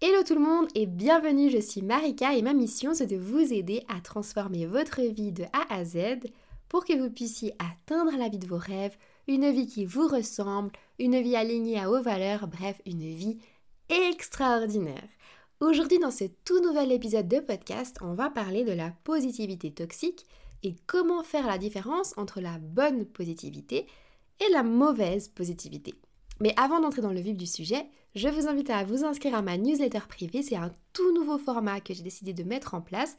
Hello tout le monde et bienvenue, je suis Marika et ma mission c'est de vous aider à transformer votre vie de A à Z pour que vous puissiez atteindre la vie de vos rêves, une vie qui vous ressemble, une vie alignée à vos valeurs, bref, une vie extraordinaire. Aujourd'hui dans ce tout nouvel épisode de podcast, on va parler de la positivité toxique et comment faire la différence entre la bonne positivité et la mauvaise positivité. Mais avant d'entrer dans le vif du sujet, je vous invite à vous inscrire à ma newsletter privée. C'est un tout nouveau format que j'ai décidé de mettre en place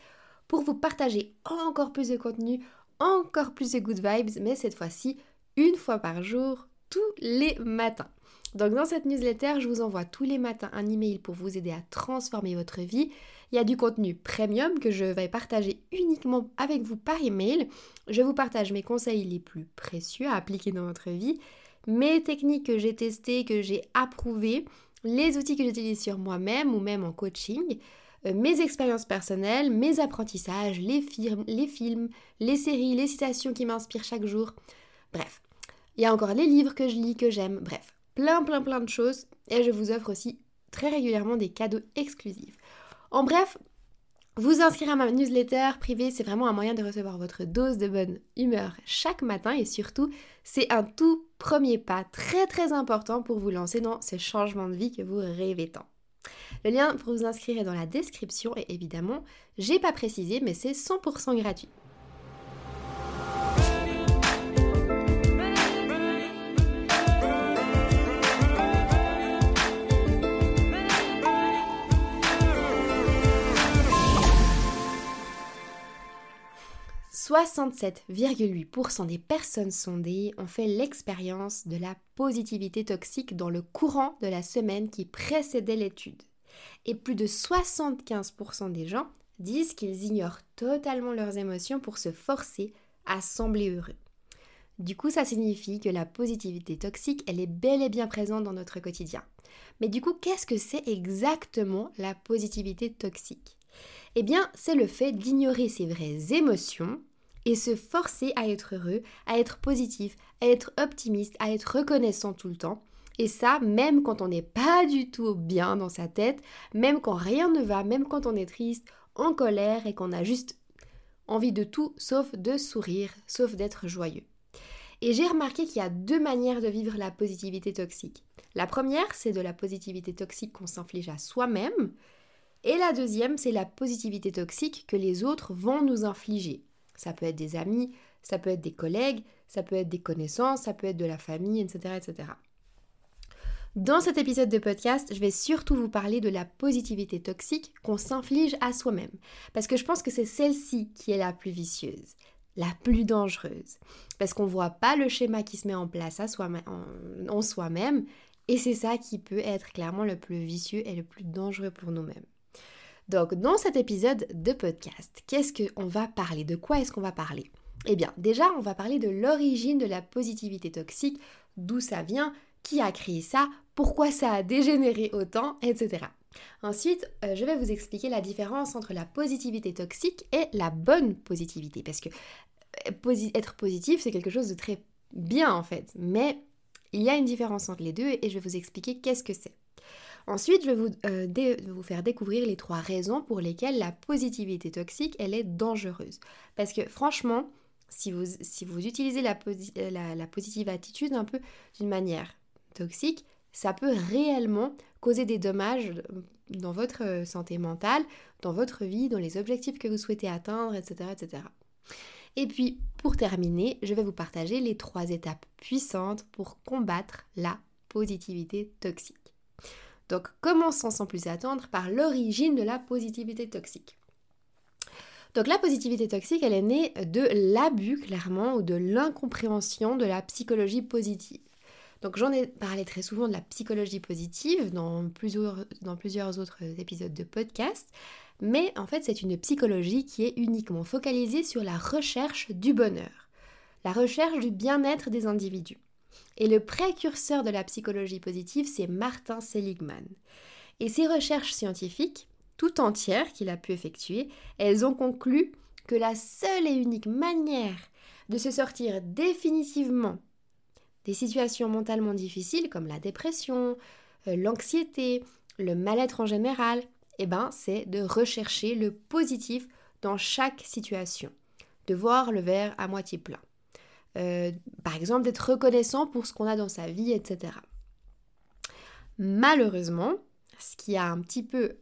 pour vous partager encore plus de contenu, encore plus de good vibes, mais cette fois-ci une fois par jour, tous les matins. Donc dans cette newsletter, je vous envoie tous les matins un email pour vous aider à transformer votre vie. Il y a du contenu premium que je vais partager uniquement avec vous par email. Je vous partage mes conseils les plus précieux à appliquer dans votre vie mes techniques que j'ai testées, que j'ai approuvées, les outils que j'utilise sur moi-même ou même en coaching, euh, mes expériences personnelles, mes apprentissages, les, les films, les séries, les citations qui m'inspirent chaque jour. Bref, il y a encore les livres que je lis, que j'aime. Bref, plein, plein, plein de choses. Et je vous offre aussi très régulièrement des cadeaux exclusifs. En bref, vous inscrire à ma newsletter privée, c'est vraiment un moyen de recevoir votre dose de bonne humeur chaque matin et surtout, c'est un tout premier pas très très important pour vous lancer dans ce changement de vie que vous rêvez tant. Le lien pour vous inscrire est dans la description et évidemment, j'ai pas précisé mais c'est 100% gratuit. 67,8% des personnes sondées ont fait l'expérience de la positivité toxique dans le courant de la semaine qui précédait l'étude. Et plus de 75% des gens disent qu'ils ignorent totalement leurs émotions pour se forcer à sembler heureux. Du coup, ça signifie que la positivité toxique, elle est bel et bien présente dans notre quotidien. Mais du coup, qu'est-ce que c'est exactement la positivité toxique? Eh bien, c'est le fait d'ignorer ses vraies émotions et se forcer à être heureux, à être positif, à être optimiste, à être reconnaissant tout le temps. Et ça, même quand on n'est pas du tout bien dans sa tête, même quand rien ne va, même quand on est triste, en colère et qu'on a juste envie de tout sauf de sourire, sauf d'être joyeux. Et j'ai remarqué qu'il y a deux manières de vivre la positivité toxique. La première, c'est de la positivité toxique qu'on s'inflige à soi-même. Et la deuxième, c'est la positivité toxique que les autres vont nous infliger. Ça peut être des amis, ça peut être des collègues, ça peut être des connaissances, ça peut être de la famille, etc. etc. Dans cet épisode de podcast, je vais surtout vous parler de la positivité toxique qu'on s'inflige à soi-même. Parce que je pense que c'est celle-ci qui est la plus vicieuse, la plus dangereuse. Parce qu'on ne voit pas le schéma qui se met en place à soi en, en soi-même. Et c'est ça qui peut être clairement le plus vicieux et le plus dangereux pour nous-mêmes. Donc, dans cet épisode de podcast, qu'est-ce qu'on va parler? De quoi est-ce qu'on va parler? Eh bien, déjà, on va parler de l'origine de la positivité toxique, d'où ça vient, qui a créé ça, pourquoi ça a dégénéré autant, etc. Ensuite, euh, je vais vous expliquer la différence entre la positivité toxique et la bonne positivité. Parce que euh, être positif, c'est quelque chose de très bien en fait. Mais il y a une différence entre les deux et je vais vous expliquer qu'est-ce que c'est. Ensuite, je vais euh, vous, faire découvrir les trois raisons pour lesquelles la positivité toxique, elle est dangereuse. Parce que franchement, si vous, utilisez la, euh, la, positive attitude un peu d'une manière toxique, ça peut réellement causer des dommages dans votre santé mentale, dans votre vie, dans les objectifs que vous souhaitez atteindre, etc. etc. Et puis, pour terminer, je vais vous partager les trois étapes puissantes pour combattre la positivité toxique. Donc commençons sans plus attendre par l'origine de la positivité toxique. Donc la positivité toxique, elle est née de l'abus clairement ou de l'incompréhension de la psychologie positive. Donc j'en ai parlé très souvent de la psychologie positive dans plusieurs, autres épisodes de podcast, mais en fait c'est une psychologie qui est uniquement focalisée sur la recherche du bonheur, la recherche du bien-être des individus. Et le précurseur de la psychologie positive, c'est Martin Seligman. Et ses recherches scientifiques, tout entières qu'il a pu effectuer, elles ont conclu que la seule et unique manière de se sortir définitivement des situations mentalement difficiles comme la dépression, euh, l'anxiété, le mal-être en général, eh ben, c'est de rechercher le positif dans chaque situation, de voir le verre à moitié plein. Euh, par exemple, d'être reconnaissant pour ce qu'on a dans sa vie, etc. Malheureusement, ce qui a un petit peu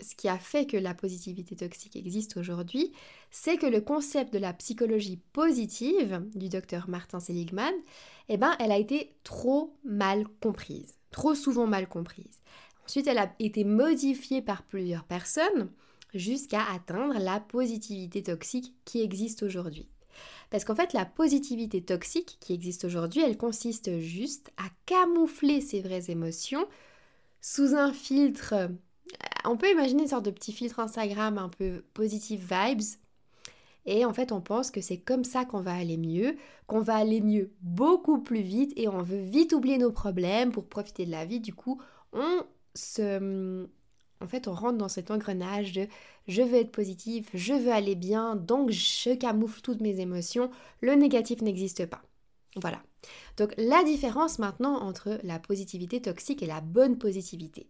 ce qui a fait que la positivité toxique existe aujourd'hui, c'est que le concept de la psychologie positive du docteur Martin Seligman, eh ben, elle a été trop mal comprise, trop souvent mal comprise. Ensuite, elle a été modifiée par plusieurs personnes jusqu'à atteindre la positivité toxique qui existe aujourd'hui. Parce qu'en fait, la positivité toxique qui existe aujourd'hui, elle consiste juste à camoufler ses vraies émotions sous un filtre. Euh, on peut imaginer une sorte de petit filtre Instagram un peu positive vibes. Et en fait, on pense que c'est comme ça qu'on va aller mieux, qu'on va aller mieux beaucoup plus vite et on veut vite oublier nos problèmes pour profiter de la vie. Du coup, on se, en fait, on rentre dans cet engrenage de je veux être positif, je veux aller bien, donc je camoufle toutes mes émotions, le négatif n'existe pas. Voilà. Donc la différence maintenant entre la positivité toxique et la bonne positivité.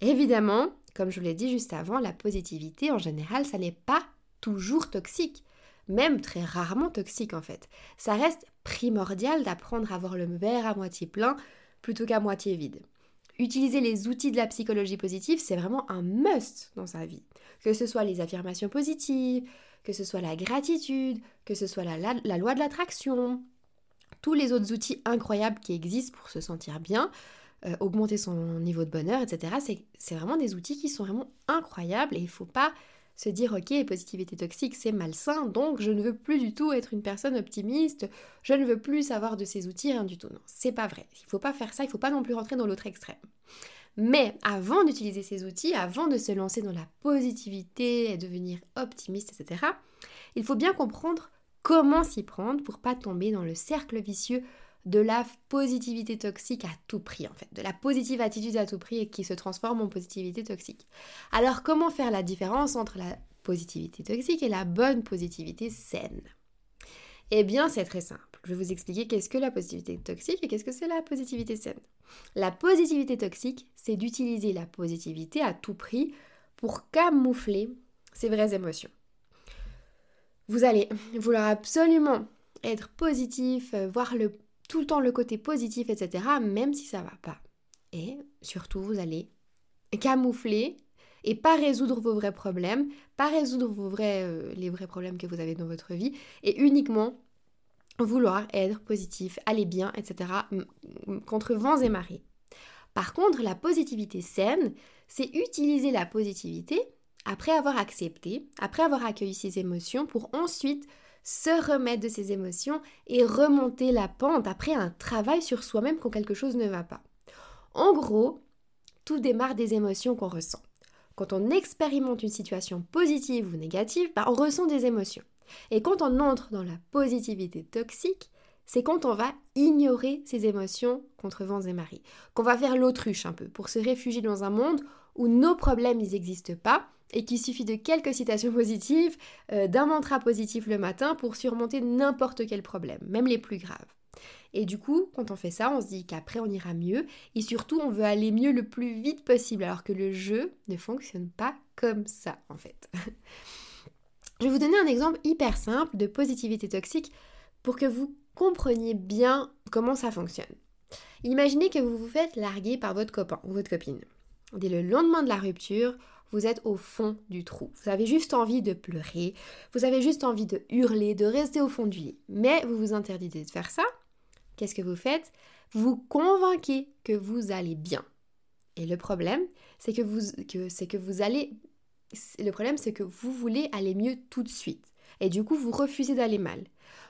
Évidemment, comme je vous l'ai dit juste avant, la positivité en général, ça n'est pas toujours toxique, même très rarement toxique en fait. Ça reste primordial d'apprendre à voir le verre à moitié plein plutôt qu'à moitié vide utiliser les outils de la psychologie positive, c'est vraiment un must dans sa vie. Que ce soit les affirmations positives, que ce soit la gratitude, que ce soit la, loi de l'attraction, tous les autres outils incroyables qui existent pour se sentir bien, euh, augmenter son niveau de bonheur, etc. C'est vraiment des outils qui sont vraiment incroyables et il ne faut pas se dire ok, positivité toxique c'est malsain, donc je ne veux plus du tout être une personne optimiste, je ne veux plus savoir de ces outils, rien du tout. Non, c'est pas vrai. Il faut pas faire ça, il faut pas non plus rentrer dans l'autre extrême. Mais avant d'utiliser ces outils, avant de se lancer dans la positivité et devenir optimiste, etc., il faut bien comprendre comment s'y prendre pour pas tomber dans le cercle vicieux de la positivité toxique à tout prix en fait, de la positive attitude à tout prix et qui se transforme en positivité toxique. Alors comment faire la différence entre la positivité toxique et la bonne positivité saine? Eh bien c'est très simple. Je vais vous expliquer qu'est-ce que la positivité toxique et qu'est-ce que c'est la positivité saine. La positivité toxique, c'est d'utiliser la positivité à tout prix pour camoufler ses vraies émotions. Vous allez vouloir absolument être positif, euh, voir le tout le temps le côté positif, etc., même si ça va pas. Et surtout, vous allez camoufler et pas résoudre vos vrais problèmes, pas résoudre vos vrais, euh, les vrais problèmes que vous avez dans votre vie, et uniquement vouloir être positif, aller bien, etc., contre vents et marées. Par contre, la positivité saine, c'est utiliser la positivité après avoir accepté, après avoir accueilli ses émotions, pour ensuite se remettre de ses émotions et remonter la pente après un travail sur soi-même quand quelque chose ne va pas. En gros, tout démarre des émotions qu'on ressent. Quand on expérimente une situation positive ou négative, bah, on ressent des émotions. Et quand on entre dans la positivité toxique, c'est quand on va ignorer ces émotions contre vents et marées, qu'on va faire l'autruche un peu pour se réfugier dans un monde où nos problèmes n'existent pas et qu'il suffit de quelques citations positives, euh, d'un mantra positif le matin pour surmonter n'importe quel problème, même les plus graves. Et du coup, quand on fait ça, on se dit qu'après on ira mieux et surtout on veut aller mieux le plus vite possible alors que le jeu ne fonctionne pas comme ça en fait. Je vais vous donner un exemple hyper simple de positivité toxique pour que vous compreniez bien comment ça fonctionne. Imaginez que vous vous faites larguer par votre copain ou votre copine. Dès le lendemain de la rupture, vous êtes au fond du trou. Vous avez juste envie de pleurer, vous avez juste envie de hurler, de rester au fond du lit. Mais vous vous interdisez de faire ça. Qu'est-ce que vous faites? Vous convainquez que vous allez bien. Et le problème, c'est que vous, que, c'est que vous allez... Le problème, c'est que vous voulez aller mieux tout de suite. Et du coup, vous refusez d'aller mal.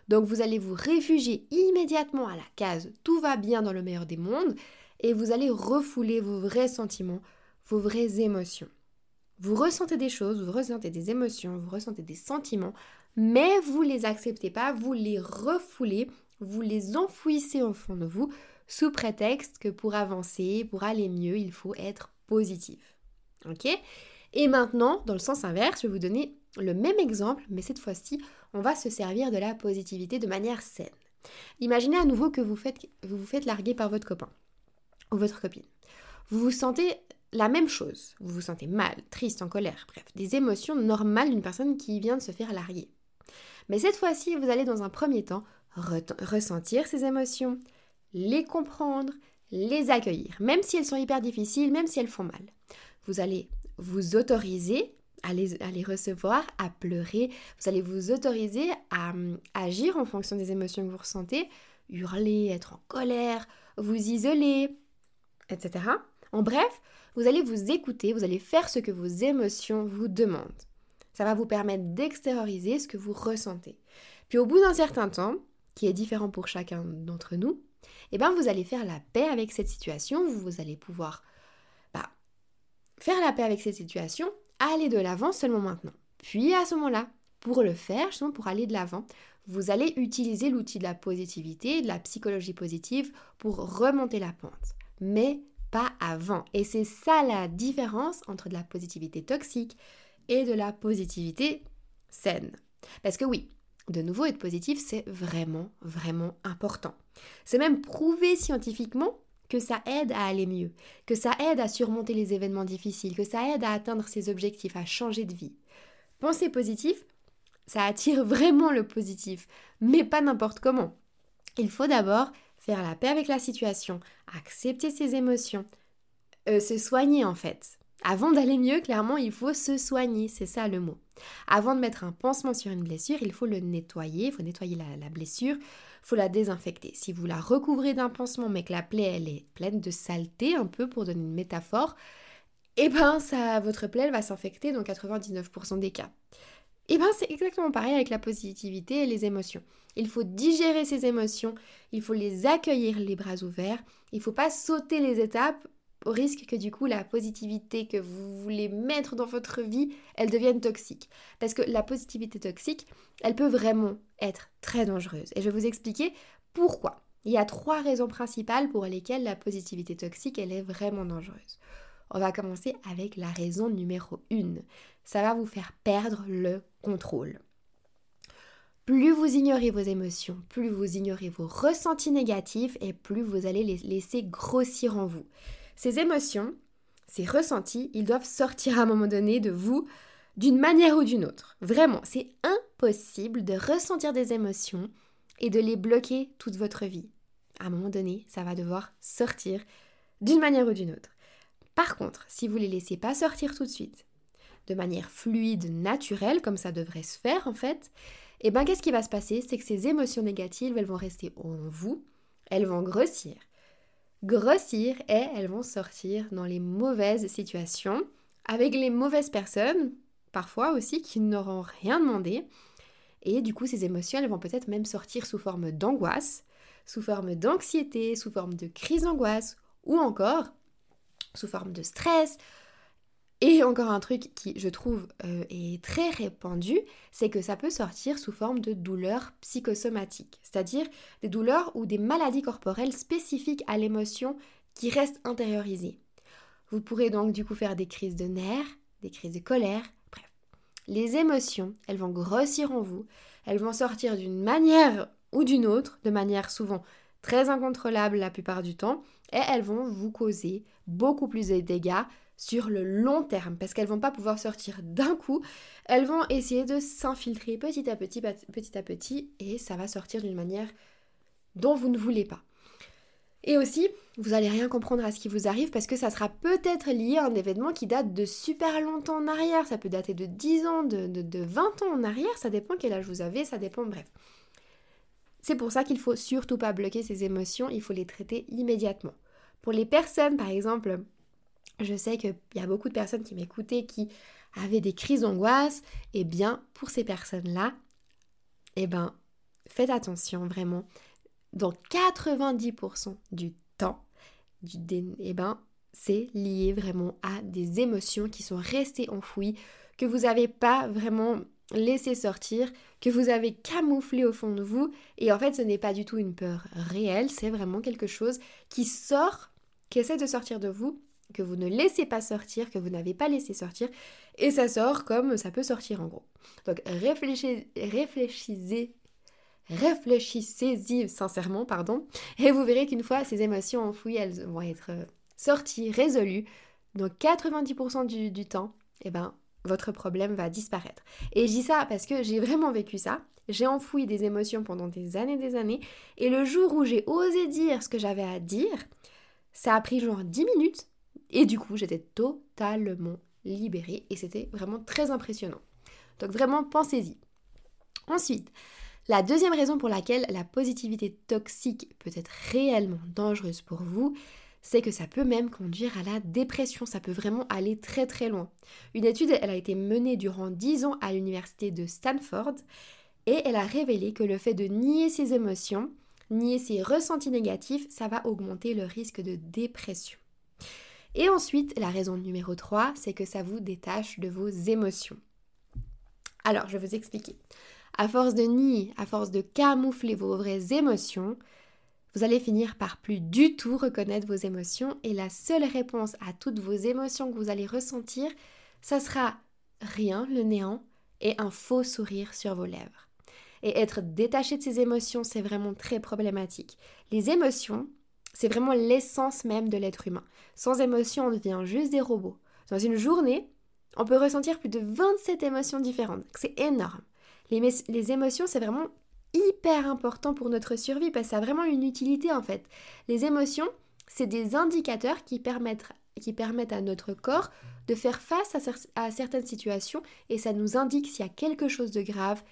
Donc vous allez vous réfugier immédiatement à la case tout va bien dans le meilleur des mondes et vous allez refouler vos vrais sentiments, vos vraies émotions. Vous ressentez des choses, vous ressentez des émotions, vous ressentez des sentiments, mais vous les acceptez pas, vous les refoulez, vous les enfouissez au fond de vous sous prétexte que pour avancer, pour aller mieux, il faut être positif. OK? Et maintenant, dans le sens inverse, je vais vous donner le même exemple, mais cette fois-ci, on va se servir de la positivité de manière saine. Imaginez à nouveau que vous, faites, vous vous faites larguer par votre copain ou votre copine. Vous vous sentez la même chose. Vous vous sentez mal, triste, en colère, bref, des émotions normales d'une personne qui vient de se faire larguer. Mais cette fois-ci, vous allez dans un premier temps ressentir ces émotions, les comprendre, les accueillir, même si elles sont hyper difficiles, même si elles font mal. Vous allez vous autoriser à les, recevoir, à pleurer, vous allez vous autoriser à, agir en fonction des émotions que vous ressentez, hurler, être en colère, vous isoler, etc. En bref, vous allez vous écouter, vous allez faire ce que vos émotions vous demandent. Ça va vous permettre d'extérioriser ce que vous ressentez. Puis au bout d'un certain temps, qui est différent pour chacun d'entre nous, eh bien vous allez faire la paix avec cette situation, vous allez pouvoir bah, faire la paix avec cette situation, aller de l'avant seulement maintenant. Puis à ce moment-là, pour le faire, justement pour aller de l'avant, vous allez utiliser l'outil de la positivité, de la psychologie positive pour remonter la pente. Mais pas avant. Et c'est ça la différence entre de la positivité toxique et de la positivité saine. Parce que oui, de nouveau, être positif, c'est vraiment, vraiment important. C'est même prouvé scientifiquement que ça aide à aller mieux, que ça aide à surmonter les événements difficiles, que ça aide à atteindre ses objectifs, à changer de vie. Penser positif, ça attire vraiment le positif, mais pas n'importe comment. Il faut d'abord faire la paix avec la situation, accepter ses émotions, euh, se soigner en fait. Avant d'aller mieux, clairement, il faut se soigner, c'est ça le mot. Avant de mettre un pansement sur une blessure, il faut le nettoyer, il faut nettoyer la, blessure, il faut la désinfecter. Si vous la recouvrez d'un pansement mais que la plaie elle est pleine de saleté, un peu pour donner une métaphore, eh ben ça, votre plaie elle va s'infecter dans 99% des cas. Et eh ben c'est exactement pareil avec la positivité et les émotions. Il faut digérer ces émotions, il faut les accueillir les bras ouverts, il ne faut pas sauter les étapes au risque que du coup la positivité que vous voulez mettre dans votre vie, elle devienne toxique. Parce que la positivité toxique, elle peut vraiment être très dangereuse. Et je vais vous expliquer pourquoi. Il y a trois raisons principales pour lesquelles la positivité toxique, elle est vraiment dangereuse. On va commencer avec la raison numéro 1. Ça va vous faire perdre le contrôle. Plus vous ignorez vos émotions, plus vous ignorez vos ressentis négatifs et plus vous allez les laisser grossir en vous. Ces émotions, ces ressentis, ils doivent sortir à un moment donné de vous d'une manière ou d'une autre. Vraiment, c'est impossible de ressentir des émotions et de les bloquer toute votre vie. À un moment donné, ça va devoir sortir d'une manière ou d'une autre. Par contre, si vous les laissez pas sortir tout de suite, de manière fluide, naturelle, comme ça devrait se faire en fait, et eh bien qu'est-ce qui va se passer? C'est que ces émotions négatives, elles vont rester en vous, elles vont grossir. Grossir et elles vont sortir dans les mauvaises situations, avec les mauvaises personnes, parfois aussi, qui n'auront rien demandé. Et du coup, ces émotions, elles vont peut-être même sortir sous forme d'angoisse, sous forme d'anxiété, sous forme de crise d'angoisse, ou encore sous forme de stress. Et encore un truc qui, je trouve, euh, est très répandu, c'est que ça peut sortir sous forme de douleurs psychosomatiques, c'est-à-dire des douleurs ou des maladies corporelles spécifiques à l'émotion qui restent intériorisées. Vous pourrez donc du coup faire des crises de nerfs, des crises de colère, bref. Les émotions, elles vont grossir en vous, elles vont sortir d'une manière ou d'une autre, de manière souvent très incontrôlable la plupart du temps, et elles vont vous causer beaucoup plus de dégâts sur le long terme parce qu'elles vont pas pouvoir sortir d'un coup, elles vont essayer de s'infiltrer petit à petit, petit à petit et ça va sortir d'une manière dont vous ne voulez pas. Et aussi, vous allez rien comprendre à ce qui vous arrive parce que ça sera peut-être lié à un événement qui date de super longtemps en arrière. Ça peut dater de 10 ans, de, de, de 20 ans en arrière. Ça dépend quel âge vous avez, ça dépend, bref. C'est pour ça qu'il faut surtout pas bloquer ces émotions, il faut les traiter immédiatement. Pour les personnes, par exemple, je sais qu'il y a beaucoup de personnes qui m'écoutaient qui avaient des crises d'angoisse. Et eh bien, pour ces personnes-là, eh ben, faites attention vraiment. Dans 90% du temps, eh ben, c'est lié vraiment à des émotions qui sont restées enfouies, que vous n'avez pas vraiment laissé sortir, que vous avez camouflé au fond de vous. Et en fait, ce n'est pas du tout une peur réelle, c'est vraiment quelque chose qui sort, qui essaie de sortir de vous que vous ne laissez pas sortir, que vous n'avez pas laissé sortir, et ça sort comme ça peut sortir en gros. Donc réfléchissez, réfléchissez, réfléchissez-y sincèrement, pardon, et vous verrez qu'une fois ces émotions enfouies, elles vont être sorties, résolues, donc 90% du, du temps, eh ben, votre problème va disparaître. Et je dis ça parce que j'ai vraiment vécu ça. J'ai enfoui des émotions pendant des années et des années. Et le jour où j'ai osé dire ce que j'avais à dire, ça a pris genre 10 minutes. Et du coup, j'étais totalement libérée. Et c'était vraiment très impressionnant. Donc vraiment, pensez-y. Ensuite, la deuxième raison pour laquelle la positivité toxique peut être réellement dangereuse pour vous, c'est que ça peut même conduire à la dépression, ça peut vraiment aller très très loin. Une étude, elle a été menée durant 10 ans à l'université de Stanford et elle a révélé que le fait de nier ses émotions, nier ses ressentis négatifs, ça va augmenter le risque de dépression. Et ensuite, la raison numéro 3, c'est que ça vous détache de vos émotions. Alors, je vais vous expliquer. À force de nier, à force de camoufler vos vraies émotions, vous allez finir par plus du tout reconnaître vos émotions et la seule réponse à toutes vos émotions que vous allez ressentir, ça sera rien, le néant, et un faux sourire sur vos lèvres. Et être détaché de ces émotions, c'est vraiment très problématique. Les émotions, c'est vraiment l'essence même de l'être humain. Sans émotions, on devient juste des robots. Dans une journée, on peut ressentir plus de 27 émotions différentes. C'est énorme. Les émotions, c'est vraiment hyper important pour notre survie parce que ça a vraiment une utilité en fait. Les émotions, c'est des indicateurs qui permettent, à notre corps de faire face à, certaines situations et ça nous indique s'il y a quelque chose de grave,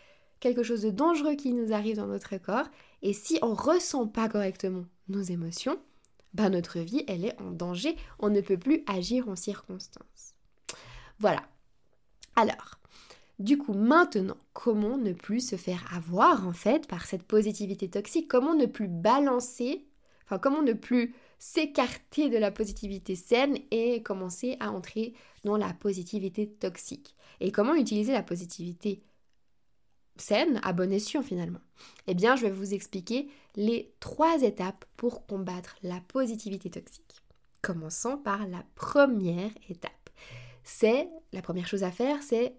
quelque chose de dangereux qui nous arrive dans notre corps. Et si on ressent pas correctement nos émotions, ben notre vie, elle est en danger. On ne peut plus agir en circonstance. Voilà. Alors, du coup, maintenant, comment ne plus se faire avoir en fait par cette positivité toxique? Comment ne plus balancer, enfin comment ne plus s'écarter de la positivité saine et commencer à entrer dans la positivité toxique? Et comment utiliser la positivité saine à bon escient finalement? Eh bien, je vais vous expliquer les trois étapes pour combattre la positivité toxique. Commençons par la première étape. C'est la première chose à faire, c'est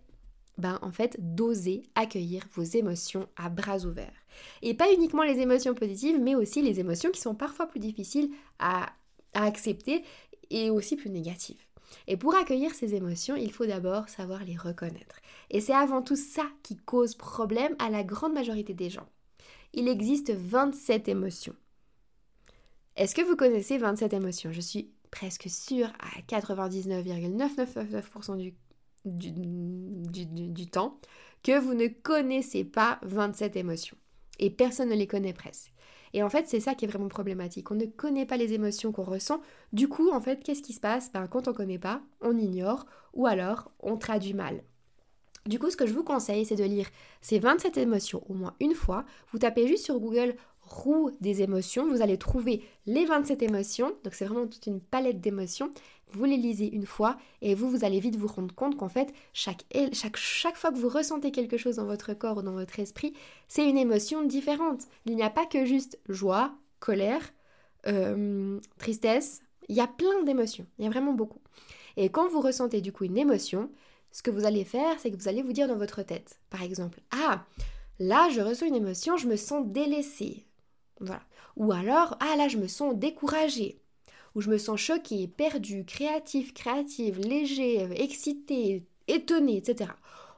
ben, en fait, d'oser accueillir vos émotions à bras ouverts. Et pas uniquement les émotions positives, mais aussi les émotions qui sont parfois plus difficiles à, accepter et aussi plus négatives. Et pour accueillir ces émotions, il faut d'abord savoir les reconnaître. Et c'est avant tout ça qui cause problème à la grande majorité des gens. Il existe 27 émotions. Est-ce que vous connaissez 27 émotions? Je suis presque sûre à 99,999% du du, temps que vous ne connaissez pas 27 émotions. Et personne ne les connaît presque. Et en fait, c'est ça qui est vraiment problématique. On ne connaît pas les émotions qu'on ressent. Du coup, en fait, qu'est-ce qui se passe? Ben, Quand on ne connaît pas, on ignore ou alors on traduit mal. Du coup, ce que je vous conseille, c'est de lire ces 27 émotions au moins une fois. Vous tapez juste sur Google roue des émotions, vous allez trouver les 27 émotions. Donc c'est vraiment toute une palette d'émotions vous les lisez une fois et vous, vous allez vite vous rendre compte qu'en fait, chaque, chaque, chaque fois que vous ressentez quelque chose dans votre corps ou dans votre esprit, c'est une émotion différente. Il n'y a pas que juste joie, colère, euh, tristesse, il y a plein d'émotions, il y a vraiment beaucoup. Et quand vous ressentez du coup une émotion, ce que vous allez faire, c'est que vous allez vous dire dans votre tête, par exemple, ah, là je ressens une émotion, je me sens délaissée. Ou alors, ah là je me sens découragée où je me sens choquée, perdue, créatif, créative, léger, euh, excité, étonné, etc.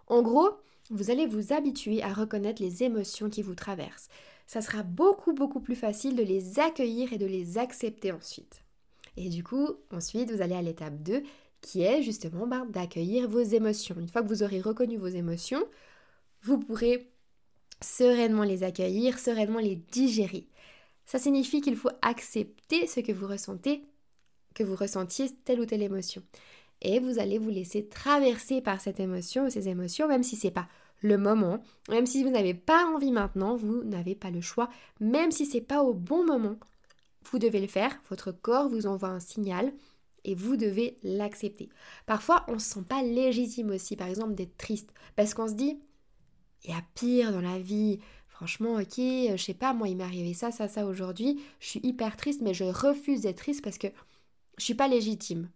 En gros, vous allez vous habituer à reconnaître les émotions qui vous traversent. Ça sera beaucoup beaucoup plus facile de les accueillir et de les accepter ensuite. Et du coup, ensuite, vous allez à l'étape 2 qui est justement ben, d'accueillir vos émotions. Une fois que vous aurez reconnu vos émotions, vous pourrez sereinement les accueillir, sereinement les digérer. Ça signifie qu'il faut accepter ce que vous ressentez, que vous ressentiez telle ou telle émotion. Et vous allez vous laisser traverser par cette émotion ou ces émotions, même si c'est pas le moment, même si vous n'avez pas envie maintenant, vous n'avez pas le choix, même si c'est pas au bon moment, vous devez le faire. Votre corps vous envoie un signal et vous devez l'accepter. Parfois, on se sent pas légitime aussi, par exemple, d'être triste, parce qu'on se dit, il y a pire dans la vie, Franchement, ok, euh, je sais pas, moi il m'est arrivé ça, ça, ça aujourd'hui, je suis hyper triste, mais je refuse d'être triste parce que je suis pas légitime.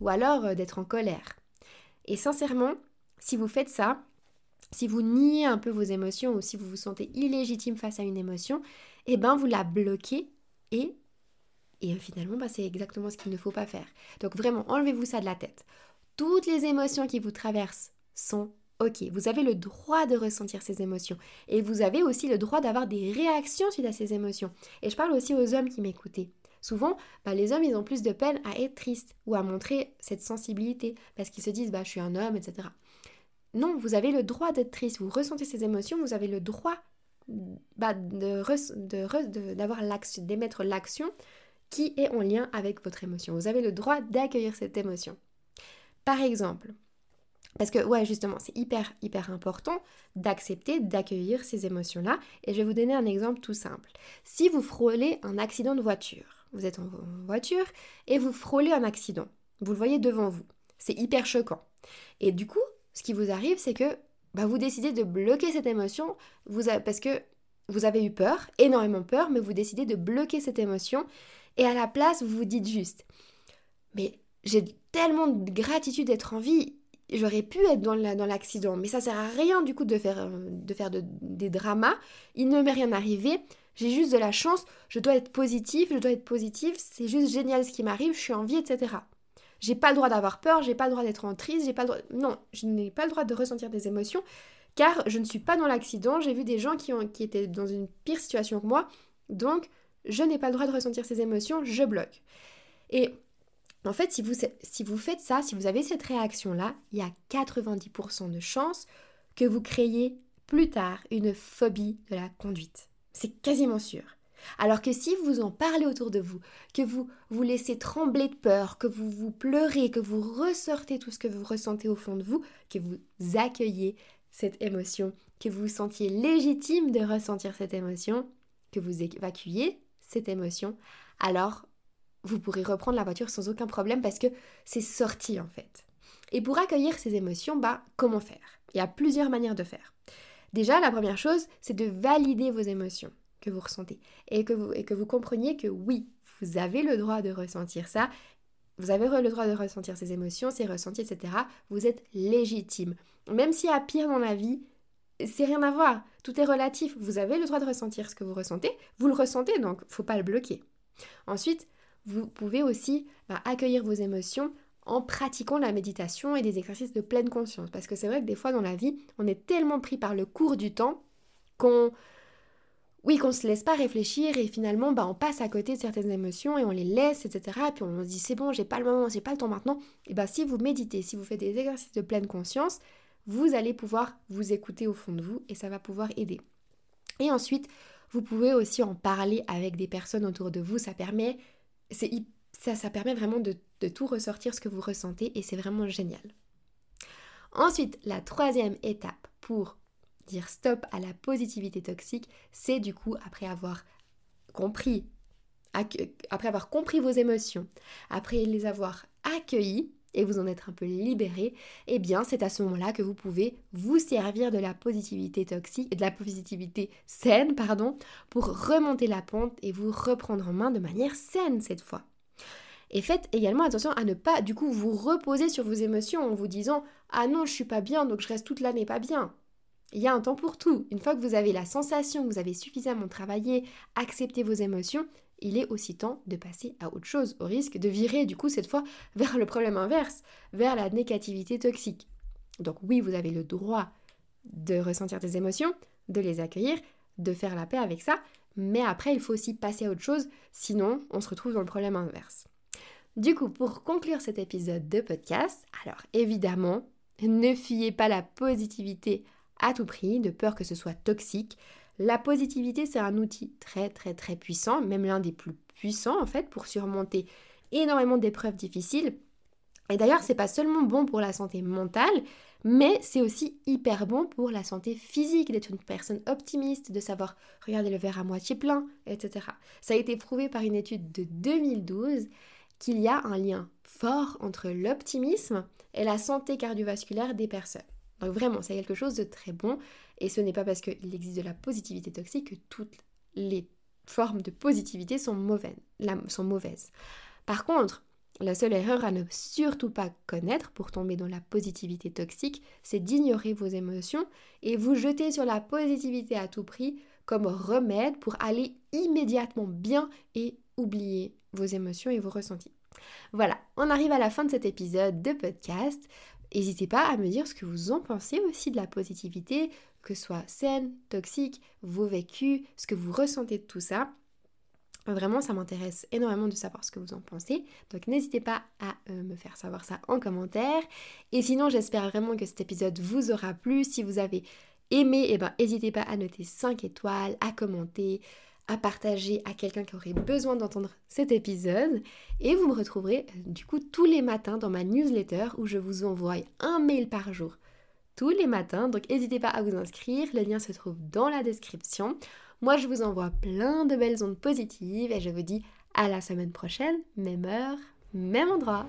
Ou alors euh, d'être en colère. Et sincèrement, si vous faites ça, si vous niez un peu vos émotions ou si vous vous sentez illégitime face à une émotion, eh ben vous la bloquez et Et finalement, bah, c'est exactement ce qu'il ne faut pas faire. Donc vraiment, enlevez-vous ça de la tête. Toutes les émotions qui vous traversent sont OK. Vous avez le droit de ressentir ces émotions. Et vous avez aussi le droit d'avoir des réactions suite à ces émotions. Et je parle aussi aux hommes qui m'écoutaient. Souvent, bah, les hommes, ils ont plus de peine à être tristes ou à montrer cette sensibilité parce qu'ils se disent, bah, je suis un homme, etc. Non, vous avez le droit d'être triste, vous ressentez ces émotions, vous avez le droit bah, d'avoir l'action, d'émettre l'action qui est en lien avec votre émotion. Vous avez le droit d'accueillir cette émotion. Par exemple, parce que ouais, justement, c'est hyper hyper important d'accepter, d'accueillir ces émotions-là. Et je vais vous donner un exemple tout simple. Si vous frôlez un accident de voiture, vous êtes en voiture et vous frôlez un accident, vous le voyez devant vous, c'est hyper choquant. Et du coup, ce qui vous arrive, c'est que bah, vous décidez de bloquer cette émotion parce que vous avez eu peur, énormément peur, mais vous décidez de bloquer cette émotion et à la place, vous vous dites juste, mais j'ai tellement de gratitude d'être en vie, j'aurais pu être dans l'accident, mais ça sert à rien du coup de faire, euh, des dramas, il ne m'est rien arrivé, j'ai juste de la chance, je dois être positif, je dois être positif, c'est juste génial ce qui m'arrive, je suis en vie, etc. J'ai pas le droit d'avoir peur, j'ai pas le droit d'être en triste, j'ai pas le droit... Non, je n'ai pas le droit de ressentir des émotions car je ne suis pas dans l'accident, j'ai vu des gens qui, ont, qui étaient dans une pire situation que moi, donc je n'ai pas le droit de ressentir ces émotions, je bloque. Et en fait, si vous, faites ça, si vous avez cette réaction-là, il y a 90% de chances que vous créiez plus tard une phobie de la conduite. C'est quasiment sûr. Alors que si vous en parlez autour de vous, que vous vous laissez trembler de peur, que vous vous pleurez, que vous ressortez tout ce que vous ressentez au fond de vous, que vous accueillez cette émotion, que vous vous sentiez légitime de ressentir cette émotion, que vous évacuiez cette émotion, alors vous pourrez reprendre la voiture sans aucun problème parce que c'est sorti en fait. Et pour accueillir ces émotions, bah comment faire? Il y a plusieurs manières de faire. Déjà, la première chose, c'est de valider vos émotions que vous ressentez et que vous, et que compreniez que oui, vous avez le droit de ressentir ça, vous avez le droit de ressentir ces émotions, ces ressentis, etc. Vous êtes légitime. Même s'il y a pire dans la vie, c'est rien à voir. Tout est relatif. Vous avez le droit de ressentir ce que vous ressentez. Vous le ressentez, donc faut pas le bloquer. Ensuite, vous pouvez aussi bah, accueillir vos émotions en pratiquant la méditation et des exercices de pleine conscience. Parce que c'est vrai que des fois dans la vie, on est tellement pris par le cours du temps qu'on oui, se laisse pas réfléchir et finalement, bah, on passe à côté de certaines émotions et on les laisse, etc. Et puis on se dit c'est bon, j'ai pas le moment, j'ai pas le temps maintenant. Et bah, si vous méditez, si vous faites des exercices de pleine conscience, vous allez pouvoir vous écouter au fond de vous et ça va pouvoir aider. Et ensuite, vous pouvez aussi en parler avec des personnes autour de vous. Ça permet, ça, permet vraiment de, de tout ressortir ce que vous ressentez et c'est vraiment génial. Ensuite, la troisième étape pour dire stop à la positivité toxique, c'est du coup après avoir compris, après avoir compris vos émotions, après les avoir accueillies et vous en être un peu libéré, eh bien c'est à ce moment-là que vous pouvez vous servir de la positivité toxique, de la positivité saine, pardon, pour remonter la pente et vous reprendre en main de manière saine cette fois. Et faites également attention à ne pas du coup vous reposer sur vos émotions en vous disant ah non je suis pas bien donc je reste toute l'année pas bien. Il y a un temps pour tout. Une fois que vous avez la sensation que vous avez suffisamment travaillé, accepté vos émotions, il est aussi temps de passer à autre chose, au risque de virer du coup cette fois vers le problème inverse, vers la négativité toxique. Donc oui, vous avez le droit de ressentir des émotions, de les accueillir, de faire la paix avec ça, mais après il faut aussi passer à autre chose, sinon on se retrouve dans le problème inverse. Du coup, pour conclure cet épisode de podcast, alors évidemment, ne fuyez pas la positivité à tout prix, de peur que ce soit toxique. La positivité, c'est un outil très très très puissant, même l'un des plus puissants en fait, pour surmonter énormément d'épreuves difficiles. Et d'ailleurs, c'est pas seulement bon pour la santé mentale, mais c'est aussi hyper bon pour la santé physique, d'être une personne optimiste, de savoir regarder le verre à moitié plein, etc. Ça a été prouvé par une étude de 2012 qu'il y a un lien fort entre l'optimisme et la santé cardiovasculaire des personnes. Donc vraiment, c'est quelque chose de très bon. Et ce n'est pas parce qu'il existe de la positivité toxique que toutes les formes de positivité sont mauvaises. Sont mauvaises. Par contre, la seule erreur à ne surtout pas connaître pour tomber dans la positivité toxique, c'est d'ignorer vos émotions et vous jeter sur la positivité à tout prix comme remède pour aller immédiatement bien et oublier vos émotions et vos ressentis. Voilà, on arrive à la fin de cet épisode de podcast. N'hésitez pas à me dire ce que vous en pensez aussi de la positivité, que ce soit saine, toxique, vos vécus, ce que vous ressentez de tout ça. Vraiment, ça m'intéresse énormément de savoir ce que vous en pensez. Donc n'hésitez pas à euh, me faire savoir ça en commentaire. Et sinon, j'espère vraiment que cet épisode vous aura plu. Si vous avez aimé, eh ben, n'hésitez pas à noter 5 étoiles, à commenter, à partager à quelqu'un qui aurait besoin d'entendre cet épisode. Et vous me retrouverez euh, du coup tous les matins dans ma newsletter où je vous envoie un mail par jour. Les matins, donc n'hésitez pas à vous inscrire, le lien se trouve dans la description. Moi je vous envoie plein de belles ondes positives et je vous dis à la semaine prochaine, même heure, même endroit.